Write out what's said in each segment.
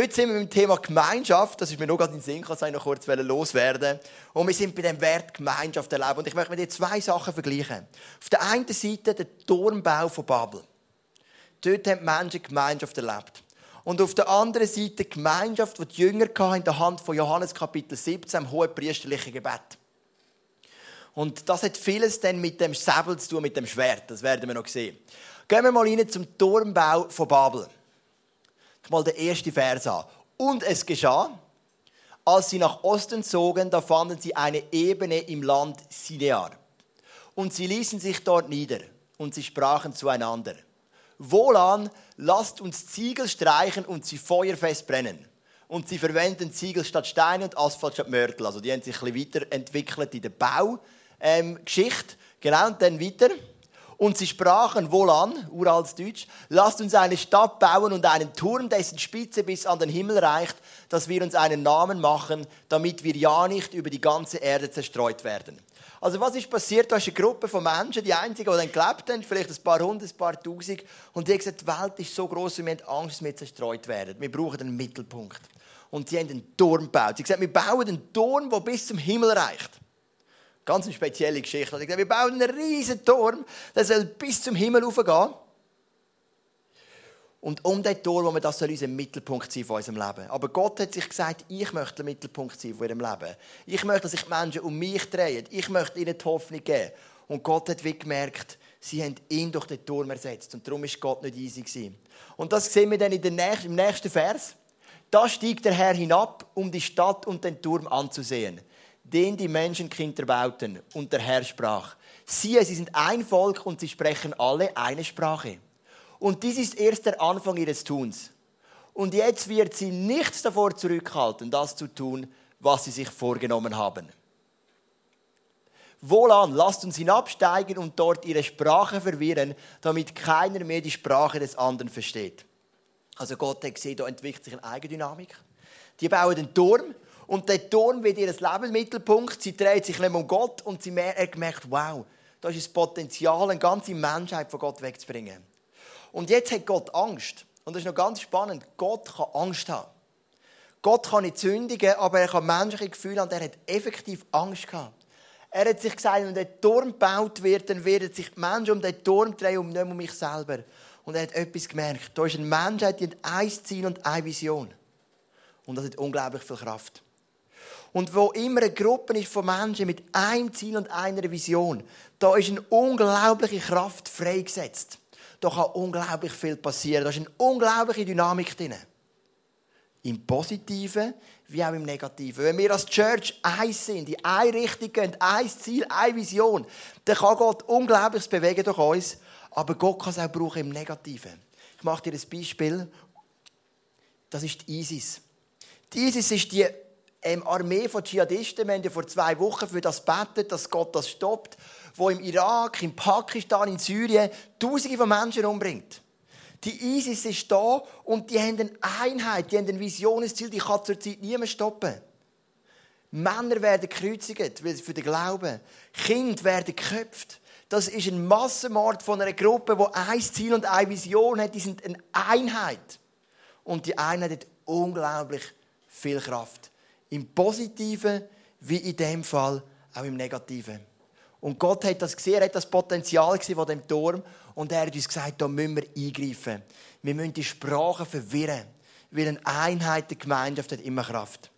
Heute sind wir beim Thema Gemeinschaft. Das ist mir noch gerade in den Sinn gekommen, noch kurz loswerden. Und wir sind bei dem Wert Gemeinschaft erleben. Und ich möchte mit dir zwei Sachen vergleichen. Auf der einen Seite der Turmbau von Babel. Dort haben die Menschen Gemeinschaft erlebt. Und auf der anderen Seite die Gemeinschaft, die die Jünger in der Hand von Johannes Kapitel 17, im hohen priesterlichen Gebet. Und das hat vieles dann mit dem Säbel zu tun, mit dem Schwert. Das werden wir noch sehen. Gehen wir mal rein zum Turmbau von Babel mal den ersten Vers an. Und es geschah, als sie nach Osten zogen, da fanden sie eine Ebene im Land Sinear. Und sie ließen sich dort nieder und sie sprachen zueinander. Wohlan, lasst uns Ziegel streichen und sie feuerfest brennen. Und sie verwenden Ziegel statt Steine und Asphalt statt Mörtel. Also die haben sich ein bisschen weiterentwickelt in der Baugeschichte. Ähm, genau, und dann weiter. Und sie sprachen wohlan, uraltes Deutsch, lasst uns eine Stadt bauen und einen Turm, dessen Spitze bis an den Himmel reicht, dass wir uns einen Namen machen, damit wir ja nicht über die ganze Erde zerstreut werden. Also was ist passiert? Da ist eine Gruppe von Menschen, die einzigen, die dann gelebt haben, vielleicht ein paar hundert, ein paar tausend, und die haben gesagt, die Welt ist so groß, wir haben Angst, dass wir zerstreut werden. Wir brauchen einen Mittelpunkt. Und sie haben einen Turm gebaut. Sie haben gesagt, wir bauen einen Turm, der bis zum Himmel reicht. Ganz eine spezielle Geschichte. Ich gesagt, wir bauen einen riesen Turm, der soll bis zum Himmel raufgehen. Und um diesen Turm, wo wir das soll unser Mittelpunkt sein von unserem Leben. Aber Gott hat sich gesagt, ich möchte der Mittelpunkt sein von ihrem Leben. Ich möchte, dass sich die Menschen um mich drehen. Ich möchte ihnen die Hoffnung geben. Und Gott hat wie gemerkt, sie haben ihn durch den Turm ersetzt. Und darum ist Gott nicht easy gewesen. Und das sehen wir dann in nächsten, im nächsten Vers. Da stieg der Herr hinab, um die Stadt und den Turm anzusehen den die Menschenkinder bauten. Und der Herr sprach, siehe, sie sind ein Volk und sie sprechen alle eine Sprache. Und dies ist erst der Anfang ihres Tuns. Und jetzt wird sie nichts davor zurückhalten, das zu tun, was sie sich vorgenommen haben. Wohlan, lasst uns hinabsteigen und dort ihre Sprache verwirren, damit keiner mehr die Sprache des anderen versteht. Also Gott hat gesehen, da entwickelt sich eine Eigendynamik. Die bauen den Turm und der Turm wird ihr Lebensmittelpunkt. Sie dreht sich nicht mehr um Gott und sie hat gemerkt, wow, da ist das Potenzial, eine ganze Menschheit von Gott wegzubringen. Und jetzt hat Gott Angst. Und das ist noch ganz spannend. Gott kann Angst haben. Gott kann nicht sündigen, aber er kann menschliche Gefühle haben. Er hat effektiv Angst gehabt. Er hat sich gesagt, wenn der Turm gebaut wird, dann werden sich die Menschen um den Turm drehen und nicht um mich selber. Und er hat etwas gemerkt. Da ist eine Menschheit, die hat ein Ziel und eine Vision. Und das hat unglaublich viel Kraft. Und wo immer eine Gruppe ist von Menschen mit einem Ziel und einer Vision, da ist eine unglaubliche Kraft freigesetzt. Da kann unglaublich viel passieren. Da ist eine unglaubliche Dynamik drin. Im Positiven wie auch im Negativen. Wenn wir als Church eins sind, in eine Richtung gehen, ein Ziel, eine Vision, dann kann Gott Unglaubliches bewegen durch uns. Aber Gott kann es auch brauchen im Negativen. Ich mache dir ein Beispiel. Das ist die ISIS. Die ISIS ist die ähm, Armee von Dschihadisten, wir haben ja vor zwei Wochen für das betet, dass Gott das stoppt, wo im Irak, in Pakistan, in Syrien Tausende von Menschen umbringt. Die ISIS ist da und die haben eine Einheit, die haben eine ein Ziel, die kann zurzeit niemand stoppen. Männer werden gekreuzigt, für den Glauben. Kinder werden geköpft. Das ist ein Massenmord von einer Gruppe, die ein Ziel und eine Vision hat. Die sind eine Einheit. Und die Einheit hat unglaublich viel Kraft. Im Positiven wie in dem Fall auch im Negativen. Und Gott hat das gesehen, er hat das Potenzial von dem Turm und er hat uns gesagt, da müssen wir eingreifen. Wir müssen die Sprache verwirren, weil eine Einheit der Gemeinschaft hat immer Kraft.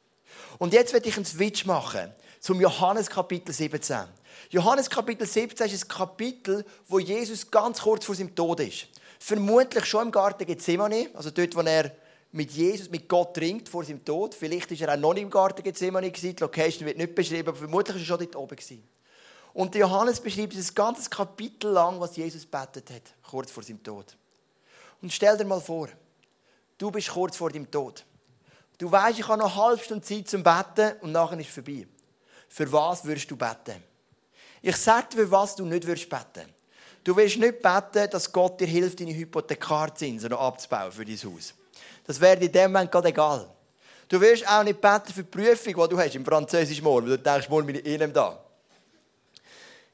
Und jetzt werde ich einen Switch machen zum Johannes Kapitel 17. Johannes Kapitel 17 ist ein Kapitel, wo Jesus ganz kurz vor seinem Tod ist. Vermutlich schon im Garten Gethsemane, also dort, wo er mit Jesus, mit Gott ringt vor seinem Tod. Vielleicht war er auch noch nicht im Garten Gethsemane Die Location wird nicht beschrieben, aber vermutlich war er schon dort oben Und Johannes beschreibt ein ganzes Kapitel lang, was Jesus betet hat, kurz vor seinem Tod. Und stell dir mal vor, du bist kurz vor deinem Tod. Du weißt, ich habe noch eine halbe Stunde Zeit zum Betten und nachher ist es vorbei. Für was würdest du beten? Ich sage dir, für was du nicht würdest beten. Du willst nicht beten, dass Gott dir hilft, deine Hypothekarzinsen abzubauen für dein Haus. Das wäre in dem Moment gerade egal. Du wirst auch nicht beten für die Prüfung, die du hast im Französisch morgen, weil du denkst, morgen bin ich eh da.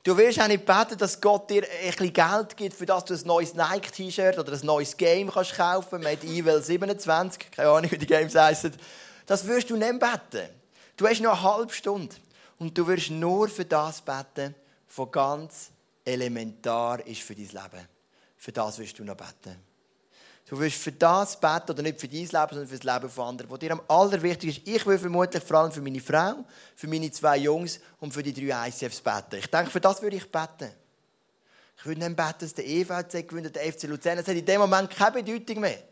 Du wirst auch nicht beten, dass Gott dir ein bisschen Geld gibt, für das du ein neues Nike-T-Shirt oder ein neues Game kannst kaufen kannst, mit Evil 27, keine Ahnung, wie die Games heißen. Das wirst du nicht beten. Du hast noch eine halbe Stunde. Und du wirst nur für das beten, was ganz elementar ist für dein Leben. Für das wirst du noch beten. Du wirst für das beten, oder nicht für dein Leben, sondern für das Leben von anderen, was dir am allerwichtigsten ist. Ich will vermutlich vor allem für meine Frau, für meine zwei Jungs und für die drei ICFs beten. Ich denke, für das würde ich beten. Ich würde nicht beten, dass der EVC gewinnt, der FC Luzern. Das hat in dem Moment keine Bedeutung mehr.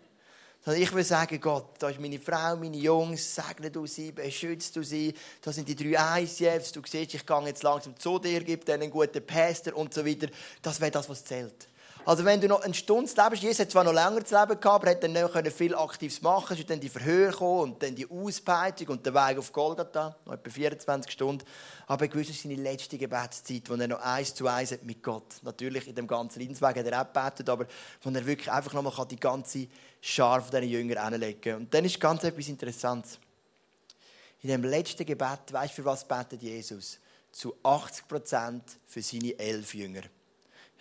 Sondern ich will sagen, Gott, da ist meine Frau, meine Jungs, segne du sie, beschütze du sie. Da sind die drei ICFs. Du siehst, ich gehe jetzt langsam zu dir, gebe denen einen guten Pastor und so weiter. Das wäre das, was zählt. Also wenn du noch eine Stunde lebst, Jesus hat zwar noch länger zu leben gehabt, aber hat dann nicht viel Aktives machen ist dann die Verhör gekommen und dann die Auspeitschung und der Weg auf Golgatha, noch etwa 24 Stunden. Aber gewiss ist seine letzte Gebetszeit, wo er noch eins zu eins hat mit Gott. Natürlich in dem ganzen Leidensweg hat er auch gebetet, aber wo er wirklich einfach nochmal die ganze Schar von diesen Jüngern hinlegen kann. Und dann ist ganz etwas Interessantes. In dem letzten Gebet, weißt du, für was betet Jesus? Zu 80 Prozent für seine elf Jünger.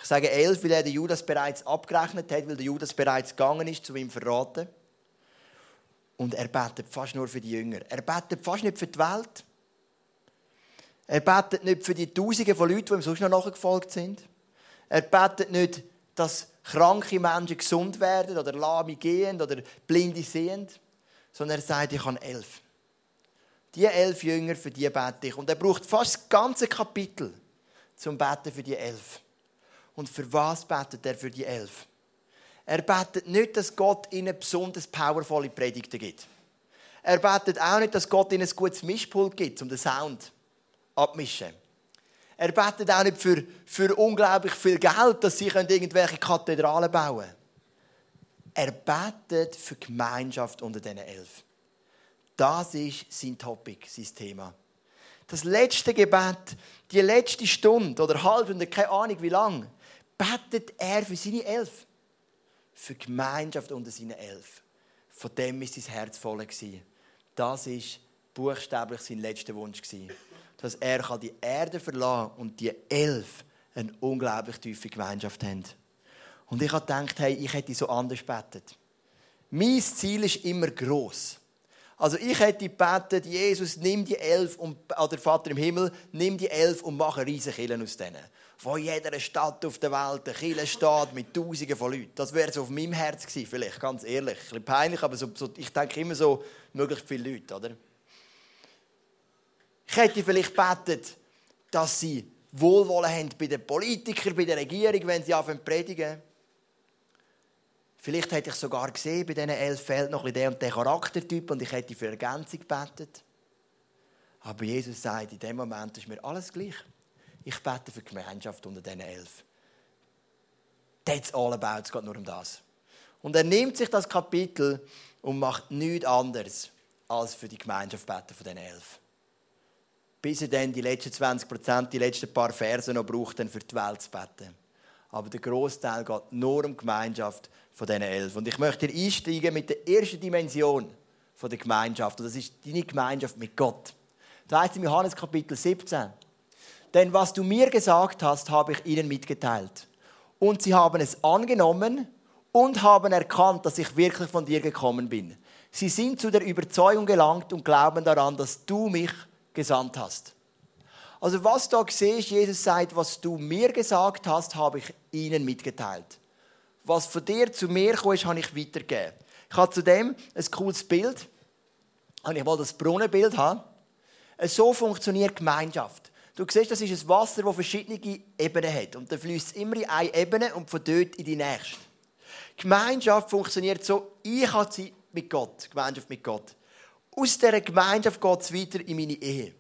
Ich sage elf, weil er den Judas bereits abgerechnet hat, weil der Judas bereits gegangen ist, zu ihm verraten. Und er betet fast nur für die Jünger. Er betet fast nicht für die Welt. Er betet nicht für die Tausende von Leuten, die ihm sonst noch nachgefolgt sind. Er betet nicht, dass kranke Menschen gesund werden oder lahme gehen oder blinde sehen, sondern er sagt, ich habe elf. Die elf Jünger, für die bete ich. Und er braucht fast das ganze Kapitel zum Beten für die elf. Und für was betet er für die elf? Er betet nicht, dass Gott ihnen besonders powervolle Predigten gibt. Er betet auch nicht, dass Gott ihnen ein gutes Mischpult gibt, um den Sound abmischen. Er betet auch nicht für, für unglaublich viel Geld, dass sie irgendwelche Kathedralen bauen können. Er betet für Gemeinschaft unter diesen elf. Das ist sein Topic, sein Thema. Das letzte Gebet, die letzte Stunde oder halbe Stunde, keine Ahnung wie lang, betet er für seine Elf. Für die Gemeinschaft unter seinen Elf. Von dem war sein Herz voll. Das war buchstäblich sein letzter Wunsch. Dass er die Erde verlassen kann und die Elf eine unglaublich tiefe Gemeinschaft haben. Und ich habe gedacht, hey, ich hätte so anders betet. Mein Ziel ist immer gross. Also ich hätte gebetet, Jesus, nimm die Elf, und, oder Vater im Himmel, nimm die Elf und mach riesige aus denen von jeder Stadt auf der Welt eine Kirche steht mit Tausenden von Leuten. Das wäre so auf meinem Herz gewesen, vielleicht, ganz ehrlich. Ein bisschen peinlich, aber so, so, ich denke immer so, möglichst viele Leute, oder? Ich hätte vielleicht gebetet, dass sie Wohlwollen haben bei den Politikern, bei der Regierung, wenn sie anfangen zu predigen. Vielleicht hätte ich sogar gesehen, bei diesen elf fehlt noch ein der und der Charaktertyp und ich hätte für Ergänzung gebetet. Aber Jesus sagt, in dem Moment ist mir alles gleich. Ich bete für die Gemeinschaft unter diesen elf. That's all about. Es geht nur um das. Und er nimmt sich das Kapitel und macht nichts anderes, als für die Gemeinschaft beten von diesen elf. Bis er dann die letzten 20 Prozent, die letzten paar Verse noch braucht, dann für die Welt zu beten. Aber der Großteil geht nur um die Gemeinschaft von diesen elf. Und ich möchte hier einsteigen mit der ersten Dimension der Gemeinschaft. Und das ist deine Gemeinschaft mit Gott. Da heißt im Johannes Kapitel 17, denn was du mir gesagt hast, habe ich ihnen mitgeteilt. Und sie haben es angenommen und haben erkannt, dass ich wirklich von dir gekommen bin. Sie sind zu der Überzeugung gelangt und glauben daran, dass du mich gesandt hast. Also was da ich, Jesus sagt, was du mir gesagt hast, habe ich ihnen mitgeteilt. Was von dir zu mir kam, habe ich weitergegeben. Ich habe zudem ein cooles Bild. Ich wollte das Brunnenbild haben. So funktioniert Gemeinschaft. Du siehst, das ist ein Wasser, das verschiedene Ebenen hat. Und dann fließt es immer in eine Ebene und von dort in die nächste. Gemeinschaft funktioniert so, ich habe Zeit mit Gott, Gemeinschaft mit Gott. Aus dieser Gemeinschaft geht es weiter in meine Ehe.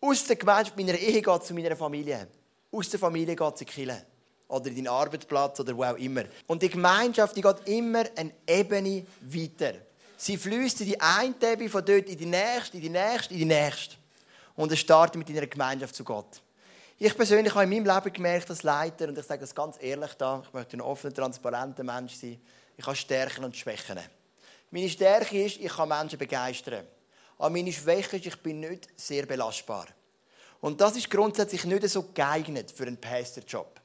Aus der Gemeinschaft meiner Ehe geht es zu meiner Familie. Aus der Familie geht es in die Kirche. Oder in deinen Arbeitsplatz oder wo auch immer. Und die Gemeinschaft die geht immer eine Ebene weiter. Sie fließt in die eine Ebene, von dort in die nächste, in die nächste, in die nächste und es startet mit deiner Gemeinschaft zu Gott. Ich persönlich habe in meinem Leben gemerkt, als Leiter, und ich sage das ganz ehrlich da, ich möchte ein offener, transparenter Mensch sein, ich habe Stärken und Schwächen. Meine Stärke ist, ich kann Menschen begeistern. Aber meine Schwäche ist, ich bin nicht sehr belastbar. Und das ist grundsätzlich nicht so geeignet für einen Pastorjob.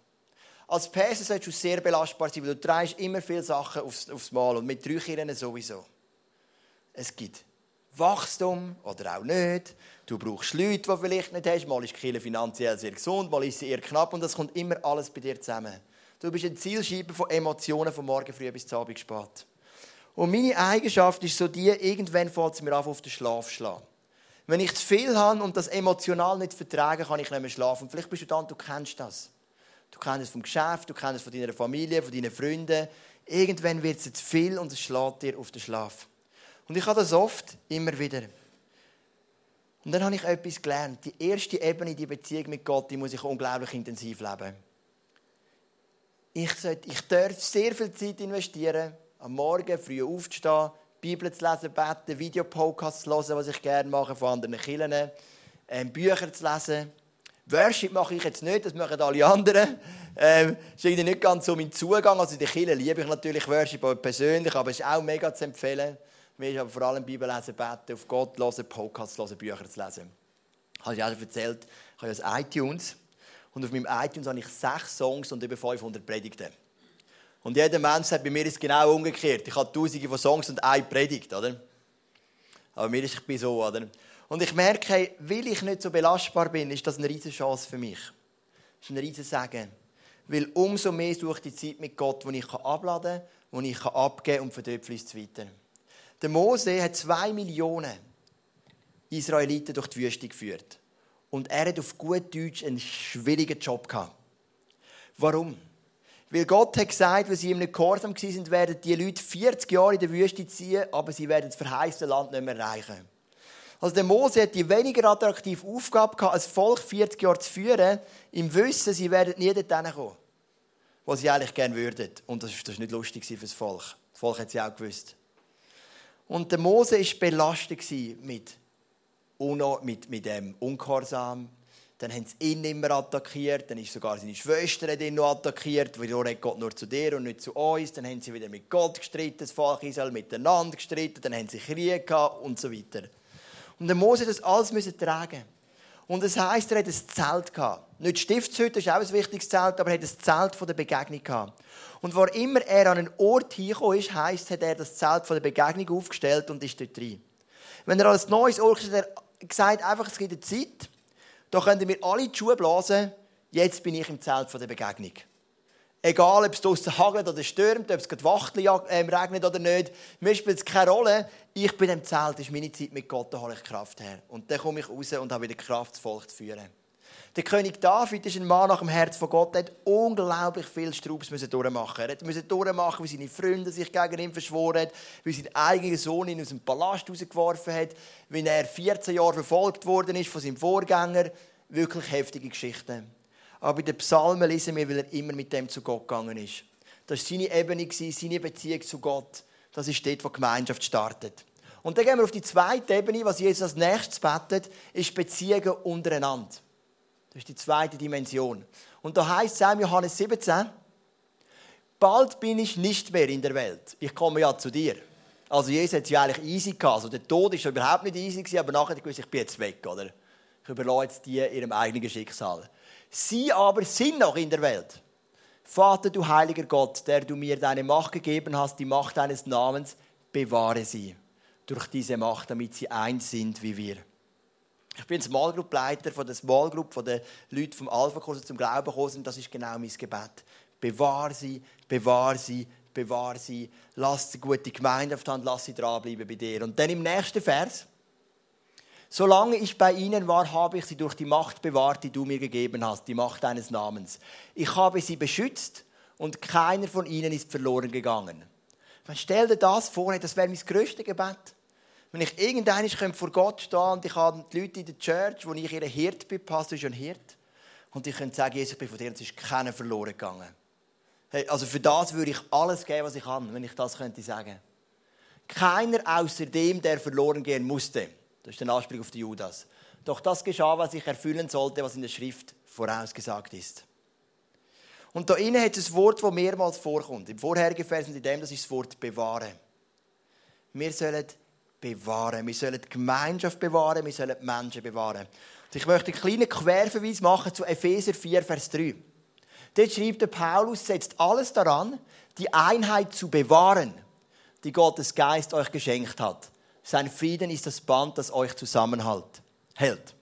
Als Pastor solltest du sehr belastbar sein, weil du immer viele Sachen aufs, aufs Mal und mit drei Kindern sowieso. Es gibt Wachstum oder auch nicht. Du brauchst Leute, die vielleicht nicht hast. Mal ist die Kirche finanziell sehr gesund, mal ist sie eher knapp und das kommt immer alles bei dir zusammen. Du bist ein Zielscheibe von Emotionen von morgen früh bis zum Abend spät. Und meine Eigenschaft ist so die, irgendwann fällt es mir auf, auf den Schlaf schlagen. Wenn ich zu viel habe und das emotional nicht vertrage, kann ich nicht mehr schlafen. Und vielleicht bist du da und du kennst das. Du kennst es vom Geschäft, du kennst es von deiner Familie, von deinen Freunden. Irgendwann wird es zu viel und es schlägt dir auf den Schlaf. Und ich habe das oft, immer wieder. Und dann habe ich etwas gelernt. Die erste Ebene, die Beziehung mit Gott, die muss ich unglaublich intensiv leben. Ich, sollte, ich darf sehr viel Zeit investieren, am Morgen früh aufzustehen, Bibel zu lesen, beten, Videopodcasts zu hören, was ich gerne mache von anderen Kirchen, ähm, Bücher zu lesen. Worship mache ich jetzt nicht, das machen alle anderen. Ähm, das ist irgendwie nicht ganz so mein Zugang. Also in der Kirche liebe ich natürlich Worship persönlich, aber es ist auch mega zu empfehlen. Mir ist aber vor allem Bibel lesen, beten, auf Gott hören, Podcasts hören, Bücher zu lesen. Habe ich auch schon erzählt, ich habe ja iTunes. Und auf meinem iTunes habe ich sechs Songs und über 500 Predigten. Und jeder Mensch sagt, bei mir ist es genau umgekehrt. Ich habe tausende von Songs und eine Predigt, oder? Aber mir ist ich bin so, oder? Und ich merke, weil ich nicht so belastbar bin, ist das eine riesige Chance für mich. Das ist ein riesiges Segen. Weil umso mehr suche ich die Zeit mit Gott, wo ich abladen kann, wo ich abgeben kann und von dort fließt es weiter. Der Mose hat zwei Millionen Israeliten durch die Wüste geführt. Und er hat auf gut Deutsch einen schwierigen Job gehabt. Warum? Weil Gott hat gesagt, wenn sie ihm nicht gehorsam waren, werden die Leute 40 Jahre in der Wüste ziehen, aber sie werden das verheißene Land nicht mehr erreichen. Also der Mose hat die weniger attraktive Aufgabe gehabt, als Volk 40 Jahre zu führen, im Wissen, sie werden nie dorthin kommen, wo sie eigentlich gerne würden. Und das war nicht lustig für das Volk. Das Volk hat sie auch gewusst. Und der Mose war belastet mit, mit, mit dem Ungehorsam. Dann haben sie ihn immer attackiert. Dann ist sogar seine Schwester ihn noch attackiert. Wieso redet Gott nur zu dir und nicht zu uns? Dann haben sie wieder mit Gott gestritten, das Volk Israel miteinander gestritten. Dann haben sie Krieg gehabt und so weiter. Und der Mose das alles müssen tragen. Und das heisst, er hat ein Zelt gehabt. Nicht Stiftshütte, ist auch ein wichtiges Zelt, aber er hat ein Zelt von der Begegnung gehabt. Und wo immer er an einen Ort hingekommen ist, heisst, hat er das Zelt von der Begegnung aufgestellt und ist dort rein. Wenn er als neues Ort ist, hat er gesagt, einfach, es gibt eine Zeit, da können wir alle die Schuhe blasen, jetzt bin ich im Zelt von der Begegnung. Egal, ob es draußen hagelt oder stürmt, ob es gerade Wachtel ähm, regnet oder nicht, mir spielt es keine Rolle. Ich bin im Zelt, das ist meine Zeit mit Gott, da hole ich Kraft her. Und dann komme ich raus und habe wieder Kraft, das Volk zu führen. Der König David ist ein Mann nach dem Herz von Gott, der hat unglaublich viel Strubs durchmachen. Er musste durchmachen, wie seine Freunde sich gegen ihn verschworen haben, wie sein eigener Sohn ihn aus dem Palast rausgeworfen hat, wie er 14 Jahre verfolgt worden ist von seinem Vorgänger. Wirklich heftige Geschichten. Aber bei den Psalmen lesen wir, weil er immer mit dem zu Gott gegangen ist. Das war seine Ebene, seine Beziehung zu Gott. Das ist dort, wo die Gemeinschaft startet. Und dann gehen wir auf die zweite Ebene, was Jesus als nächstes betet, ist Beziehungen untereinander. Das ist die zweite Dimension. Und da heißt es im Johannes 17, bald bin ich nicht mehr in der Welt. Ich komme ja zu dir. Also Jesus hat es ja eigentlich easy gehabt. Also der Tod war überhaupt nicht easy, aber nachher gewusst, ich bin jetzt weg, oder? Ich überlasse jetzt die ihrem eigenen Schicksal. Sie aber sind noch in der Welt. Vater, du heiliger Gott, der du mir deine Macht gegeben hast, die Macht deines Namens, bewahre sie durch diese Macht, damit sie eins sind wie wir. Ich bin Small Group Leiter von der Small Group, von den Leuten vom Alpha-Kurs zum Glauben gekommen und das ist genau mein Gebet. Bewahr sie, bewahr sie, bewahr sie. Lass die gute Gemeinde auf die Hand, lass sie dranbleiben bei dir. Und dann im nächsten Vers. Solange ich bei ihnen war, habe ich sie durch die Macht bewahrt, die du mir gegeben hast, die Macht deines Namens. Ich habe sie beschützt und keiner von ihnen ist verloren gegangen. Stell dir das vor, das wäre mein größtes Gebet. Wenn ich irgendwann vor Gott stehen und ich habe die Leute in der Church, wo ich ihr Hirt bin, Pastor ist ein Hirt, und ich könnte sagen, Jesus, ich bin von dir, und es ist keiner verloren gegangen. Hey, also für das würde ich alles geben, was ich kann, wenn ich das könnte sagen. Keiner außer dem, der verloren gehen musste. Das ist der Anspruch auf die Judas. Doch das geschah, was ich erfüllen sollte, was in der Schrift vorausgesagt ist. Und da innen hat es ein Wort, das mehrmals vorkommt. Im vorherigen Vers und in dem, das ist das Wort bewahren. Wir sollen bewahren. Wir sollen die Gemeinschaft bewahren, wir sollen die Menschen bewahren. Und ich möchte einen kleinen Querverweis machen zu Epheser 4, Vers 3. Dort schreibt der Paulus, setzt alles daran, die Einheit zu bewahren, die Gottes Geist euch geschenkt hat. Sein Frieden ist das Band, das euch zusammenhält. Hält.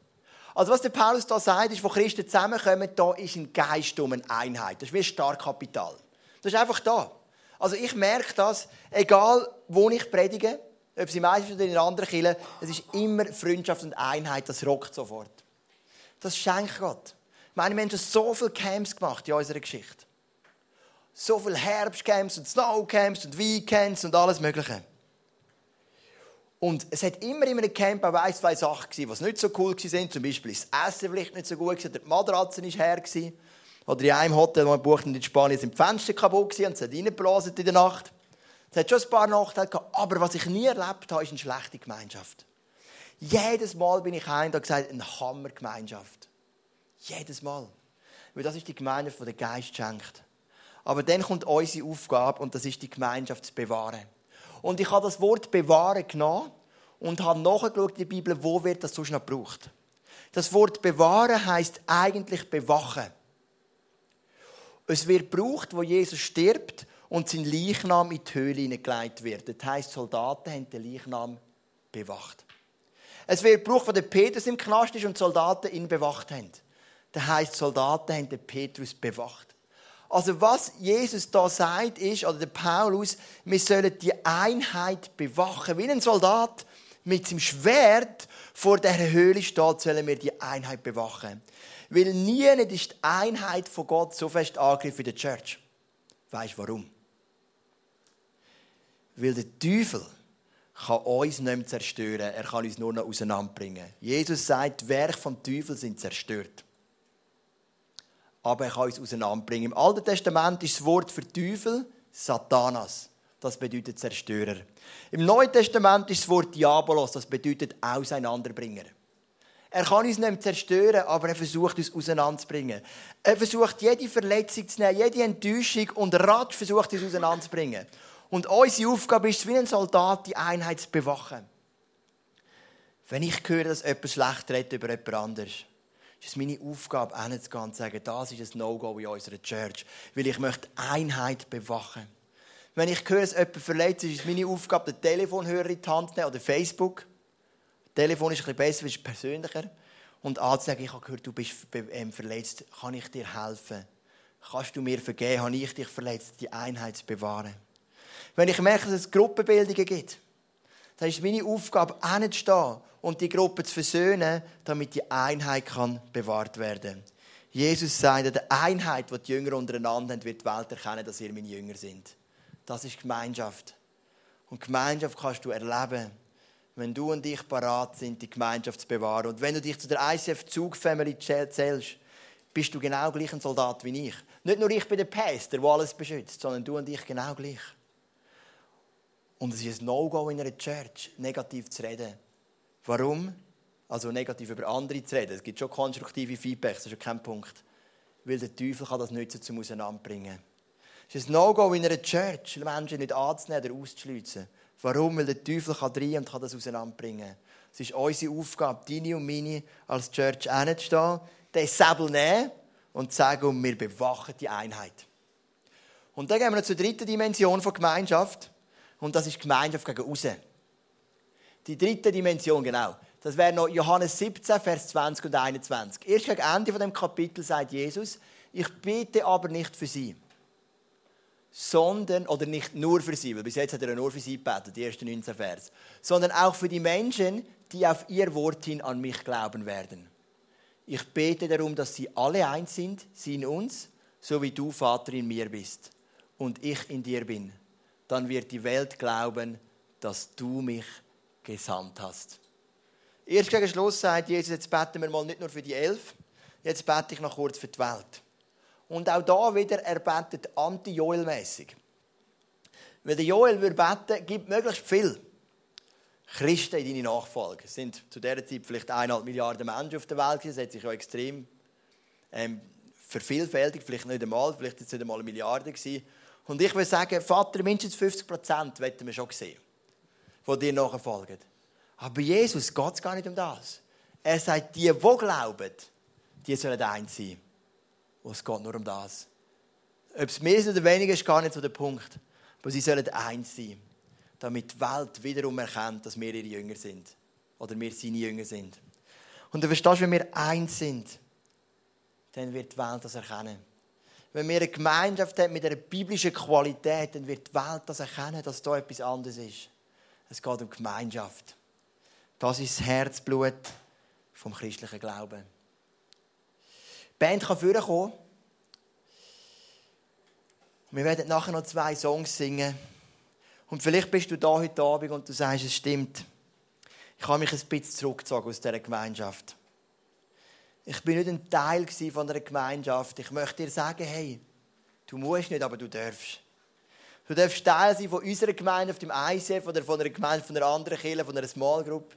Also was der Paulus da sagt, ist, wo Christen zusammenkommen, da ist ein Geist um eine Einheit. Das ist wie ein Starkkapital. Das ist einfach da. Also ich merke das, egal wo ich predige, ob sie meistens oder in anderen Kirchen, es ist immer Freundschaft und Einheit, das rockt sofort. Das schenkt Gott. Ich meine, wir haben schon so viele Camps gemacht in unserer Geschichte. So viele Herbstcamps und Snowcamps und Weekends und alles Mögliche. Und es hat immer in einem Camp auch ein, zwei Sachen gegeben, die nicht so cool waren. Zum Beispiel ist das Essen vielleicht nicht so gut, gewesen, die Matratze war her. Oder in einem Hotel, das wir buchten in Spanien, sind die Fenster kaputt und es hat reingeblasen in der Nacht. Es hat schon ein paar Nachteile gehabt, aber was ich nie erlebt habe, ist eine schlechte Gemeinschaft. Jedes Mal bin ich heim und habe gesagt, eine Hammergemeinschaft. Jedes Mal. Weil das ist die Gemeinschaft, die der Geist schenkt. Aber dann kommt unsere Aufgabe und das ist die Gemeinschaft zu bewahren. Und ich habe das Wort bewahren genommen und habe nachgeschaut in der Bibel, wo wird das sonst noch gebraucht. Das Wort bewahren heißt eigentlich bewachen. Es wird gebraucht, wo Jesus stirbt und sein Leichnam in die Höhle hineingelegt wird. Das heisst, Soldaten haben den Leichnam bewacht. Es wird gebraucht, wo der Petrus im Knast ist und Soldaten ihn bewacht haben. Das heisst, Soldaten haben den Petrus bewacht. Also was Jesus da sagt ist, oder der Paulus, wir sollen die Einheit bewachen. Wie ein Soldat mit seinem Schwert vor der Höhle steht, sollen wir die Einheit bewachen. Weil nie ist die Einheit von Gott so fest angegriffen wie der Church. Weißt du warum? Weil der Teufel kann uns nicht mehr zerstören, er kann uns nur noch auseinanderbringen. Jesus sagt, die Werke vom Teufel sind zerstört. Aber er kann uns auseinanderbringen. Im Alten Testament ist das Wort für Teufel Satanas. Das bedeutet Zerstörer. Im Neuen Testament ist das Wort Diabolos. Das bedeutet Auseinanderbringer. Er kann uns nicht zerstören, aber er versucht uns auseinanderzubringen. Er versucht jede Verletzung zu nehmen, jede Enttäuschung und ratsch versucht uns auseinanderzubringen. Und unsere Aufgabe ist wie ein Soldat die Einheit zu bewachen. Wenn ich höre, dass jemand schlecht redet über jemand anderes, ist es meine Aufgabe, hinzugehen und zu sagen, das ist ein No-Go in unserer Church, weil ich möchte Einheit bewachen. Wenn ich höre, dass jemand verletzt ist, ist es meine Aufgabe, den Telefonhörer in die Hand zu nehmen oder Facebook Telefon ist ein bisschen besser, ist persönlicher. Und anzusagen, ich habe gehört, du bist ähm, verletzt, kann ich dir helfen? Kannst du mir vergeben? Habe ich dich verletzt? Die Einheit zu bewahren. Wenn ich merke, dass es Gruppenbildungen gibt, dann ist meine Aufgabe, hinzustehen und die Gruppe zu versöhnen, damit die Einheit kann bewahrt werden Jesus sagt, der Einheit, die die Jünger untereinander haben, wird die Welt erkennen, dass ihr meine Jünger sind. Das ist Gemeinschaft. Und Gemeinschaft kannst du erleben wenn du und ich parat sind, die Gemeinschaft zu bewahren. Und wenn du dich zu der ICF Zug Family zählst, bist du genau gleich ein Soldat wie ich. Nicht nur ich bin der Pastor, der alles beschützt, sondern du und ich genau gleich. Und es ist ein No-Go in einer Church, negativ zu reden. Warum? Also negativ über andere zu reden. Es gibt schon konstruktive Feedbacks, das ist kein Punkt. Weil der Teufel kann das nutzen, zum Auseinanderbringen. Es ist ein No-Go in einer Church, Menschen nicht anzunehmen oder auszuschliessen. Warum? Weil der Teufel kann rein und kann das auseinanderbringen. Es ist unsere Aufgabe, deine und meine als Church hinzustehen, den Säbel nehmen und sagen, wir bewachen die Einheit. Und dann gehen wir zur dritten Dimension von Gemeinschaft. Und das ist Gemeinschaft gegen außen. Die dritte Dimension, genau. Das wäre noch Johannes 17, Vers 20 und 21. Erst gegen Ende von dem Kapitel sagt Jesus, ich bete aber nicht für sie sondern, oder nicht nur für sie, weil bis jetzt hat er nur für sie gebetet, die ersten 19 Vers, sondern auch für die Menschen, die auf ihr Wort hin an mich glauben werden. Ich bete darum, dass sie alle eins sind, sie in uns, so wie du, Vater, in mir bist und ich in dir bin. Dann wird die Welt glauben, dass du mich gesandt hast. Erst gegen Schluss sagt Jesus, jetzt beten wir mal nicht nur für die Elf, jetzt bete ich noch kurz für die Welt. Und auch da wieder, er betet anti-Joel-mässig. Wenn der Joel würde beten, gibt möglichst viel Christen in deine Nachfolge. Es sind zu dieser Zeit vielleicht eineinhalb Milliarden Menschen auf der Welt. Das hat sich ja extrem ähm, vervielfältigt. Vielleicht nicht einmal, vielleicht ist es nicht einmal eine Milliarde gewesen. Und ich würde sagen, Vater, mindestens 50 Prozent wollen wir schon sehen, die dir nachfolgen. Aber Jesus geht es gar nicht um das. Er sagt, die, die glauben, die sollen eins sein. Und es geht nur um das. Ob es mehr oder weniger ist, gar nicht so der Punkt. Aber sie sollen eins sein, damit die Welt wiederum erkennt, dass wir ihre Jünger sind. Oder wir seine Jünger sind. Und du verstehst, wenn wir eins sind, dann wird die Welt das erkennen. Wenn wir eine Gemeinschaft haben mit einer biblischen Qualität, dann wird die Welt das erkennen, dass da etwas anderes ist. Es geht um Gemeinschaft. Das ist das Herzblut vom christlichen Glauben. Die Band kann vorkommen. Wir werden nachher noch zwei Songs singen. Und vielleicht bist du da heute Abend und du sagst, es stimmt. Ich habe mich ein bisschen zurückgezogen aus dieser Gemeinschaft. Ich bin nicht ein Teil von einer Gemeinschaft. Ich möchte dir sagen, hey, du musst nicht, aber du darfst. Du darfst Teil sein von unserer Gemeinde auf dem ICF oder von einer Gemeinde von einer anderen Kirche, von einer Small Group.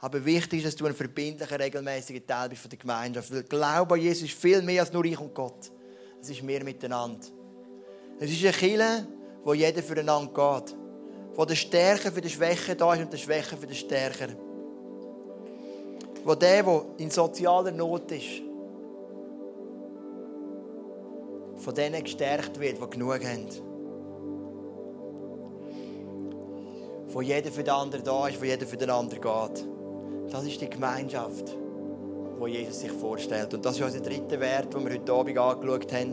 Aber wichtig ist, dass du ein verbindlicher, regelmäßiger Teil bist von der Gemeinschaft. Weil Glaube an Jesus ist viel mehr als nur ich und Gott. Es ist mehr miteinander. Es ist eine Kirche, wo jeder füreinander geht. Wo der Stärker für den Schwächen da ist und der Schwächer für den Stärker wo der, der in sozialer Not ist, von denen gestärkt wird, die genug haben. Wo jeder für den anderen da ist, wo jeder für den anderen geht. Das ist die Gemeinschaft, wo Jesus sich vorstellt. Und das ist unser dritter Wert, den wir heute Abend angeschaut haben.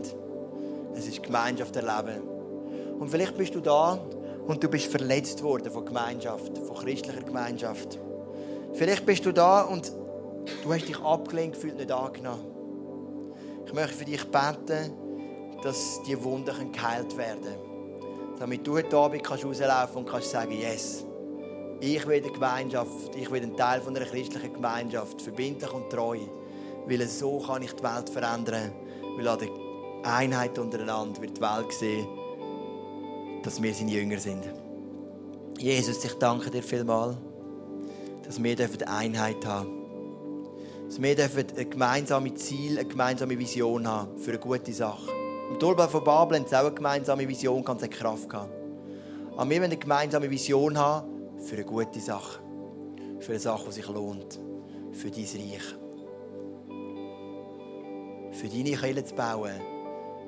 Es ist Gemeinschaft erleben. Und vielleicht bist du da und du bist verletzt worden von Gemeinschaft, von christlicher Gemeinschaft. Vielleicht bist du da und Du hast dich abgelehnt gefühlt, nicht angenommen. Ich möchte für dich beten, dass die Wunden geheilt werden können. Damit du heute Abend kannst rauslaufen und kannst sagen, yes, ich will eine Gemeinschaft, ich will ein Teil von einer christlichen Gemeinschaft, verbindlich und treu. Weil so kann ich die Welt verändern. Weil an der Einheit untereinander wird die Welt sehen, dass wir seine Jünger sind. Jesus, ich danke dir vielmals, dass wir eine Einheit haben dürfen. Dass wir ein gemeinsames Ziel, eine gemeinsame Vision haben für eine gute Sache. Im Turmbau von Babel haben sie auch eine gemeinsame Vision, ganz eine Kraft gehabt. Aber wir wollen eine gemeinsame Vision haben für eine gute Sache. Für eine Sache, die sich lohnt. Für dein Reich. Für deine Kirche zu bauen.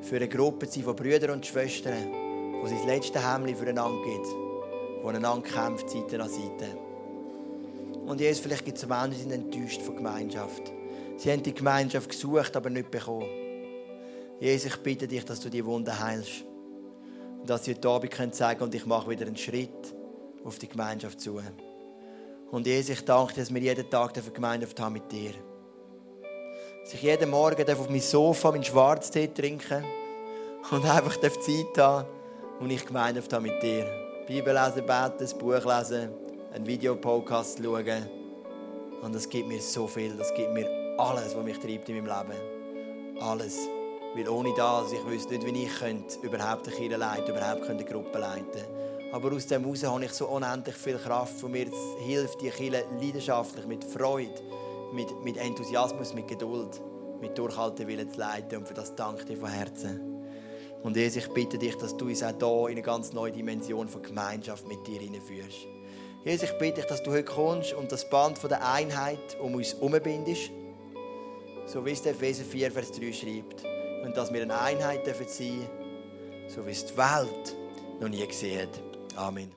Für eine Gruppe sein von Brüdern und Schwestern, die sich das letzte Hemd füreinander gibt. Die einander kämpft, Seite an Seite. Und Jesus, vielleicht gibt es Menschen, die sind enttäuscht von Gemeinschaft. Sie haben die Gemeinschaft gesucht, aber nicht bekommen. Jesus, ich bitte dich, dass du die Wunden heilst. Und dass sie heute Abend können sagen und ich mache wieder einen Schritt auf die Gemeinschaft zu. Und Jesus, ich danke dir, dass wir jeden Tag eine Gemeinschaft haben mit dir. Dass ich jeden Morgen auf meinem Sofa meinen Schwarztee trinken und einfach Zeit haben und ich Gemeinschaft habe mit dir. Bibel lesen, beten, das Buch lesen einen Videopodcast schauen. Und das gibt mir so viel. Das gibt mir alles, was mich treibt in meinem Leben. Alles. Weil ohne das, ich wüsste nicht, wie ich könnte überhaupt eine Kirche leiten überhaupt eine Gruppe leiten Aber aus dem heraus habe ich so unendlich viel Kraft, die mir hilft, die Kirche leidenschaftlich, mit Freude, mit, mit Enthusiasmus, mit Geduld, mit Durchhaltewillen zu leiten. Und für das danke ich dir von Herzen. Und Jesus, ich bitte dich, dass du uns auch hier in eine ganz neue Dimension von Gemeinschaft mit dir hineinführst. Jesus, ich bitte dich, dass du heute kommst und das Band von der Einheit um uns herumbindest. So wie es der Epheser 4, Vers 3 schreibt. Und dass wir eine Einheit sein dürfen so wie es die Welt noch nie gesehen hat. Amen.